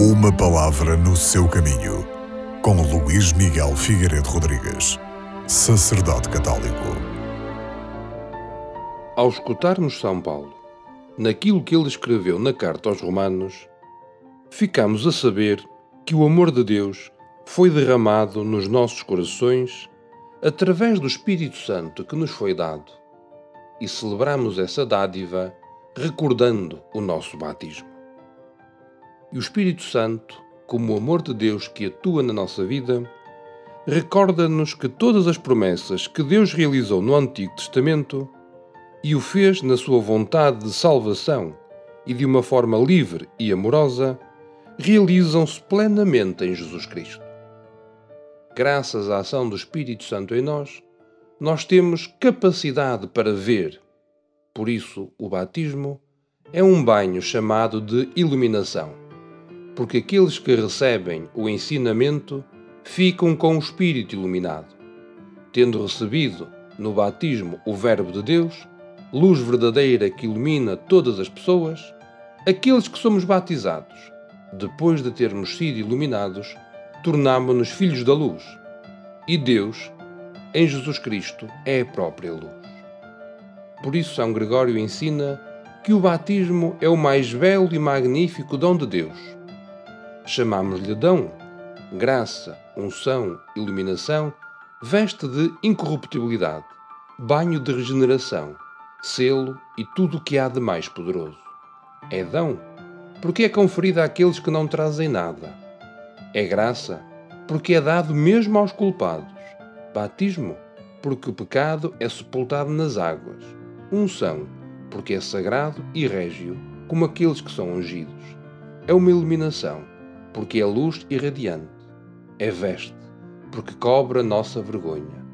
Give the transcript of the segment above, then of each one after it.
Uma palavra no seu caminho, com Luís Miguel Figueiredo Rodrigues, sacerdote católico. Ao escutarmos São Paulo, naquilo que ele escreveu na carta aos Romanos, ficamos a saber que o amor de Deus foi derramado nos nossos corações através do Espírito Santo que nos foi dado, e celebramos essa dádiva recordando o nosso batismo. E o Espírito Santo, como o amor de Deus que atua na nossa vida, recorda-nos que todas as promessas que Deus realizou no Antigo Testamento e o fez na sua vontade de salvação e de uma forma livre e amorosa, realizam-se plenamente em Jesus Cristo. Graças à ação do Espírito Santo em nós, nós temos capacidade para ver. Por isso, o batismo é um banho chamado de iluminação porque aqueles que recebem o ensinamento ficam com o Espírito iluminado. Tendo recebido no batismo o Verbo de Deus, luz verdadeira que ilumina todas as pessoas, aqueles que somos batizados, depois de termos sido iluminados, tornamo-nos filhos da luz. E Deus, em Jesus Cristo, é a própria luz. Por isso, São Gregório ensina que o batismo é o mais belo e magnífico dom de Deus chamamos-lhe dão. Graça, unção, iluminação, veste de incorruptibilidade, banho de regeneração, selo e tudo o que há de mais poderoso. É dão, porque é conferida àqueles que não trazem nada. É graça, porque é dado mesmo aos culpados. Batismo, porque o pecado é sepultado nas águas. Unção, porque é sagrado e régio, como aqueles que são ungidos. É uma iluminação porque é luz irradiante. É veste, porque cobre a nossa vergonha.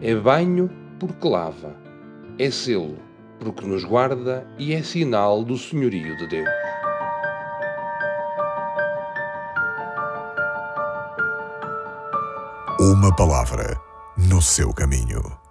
É banho, porque lava. É selo, porque nos guarda e é sinal do senhorio de Deus. Uma palavra no seu caminho.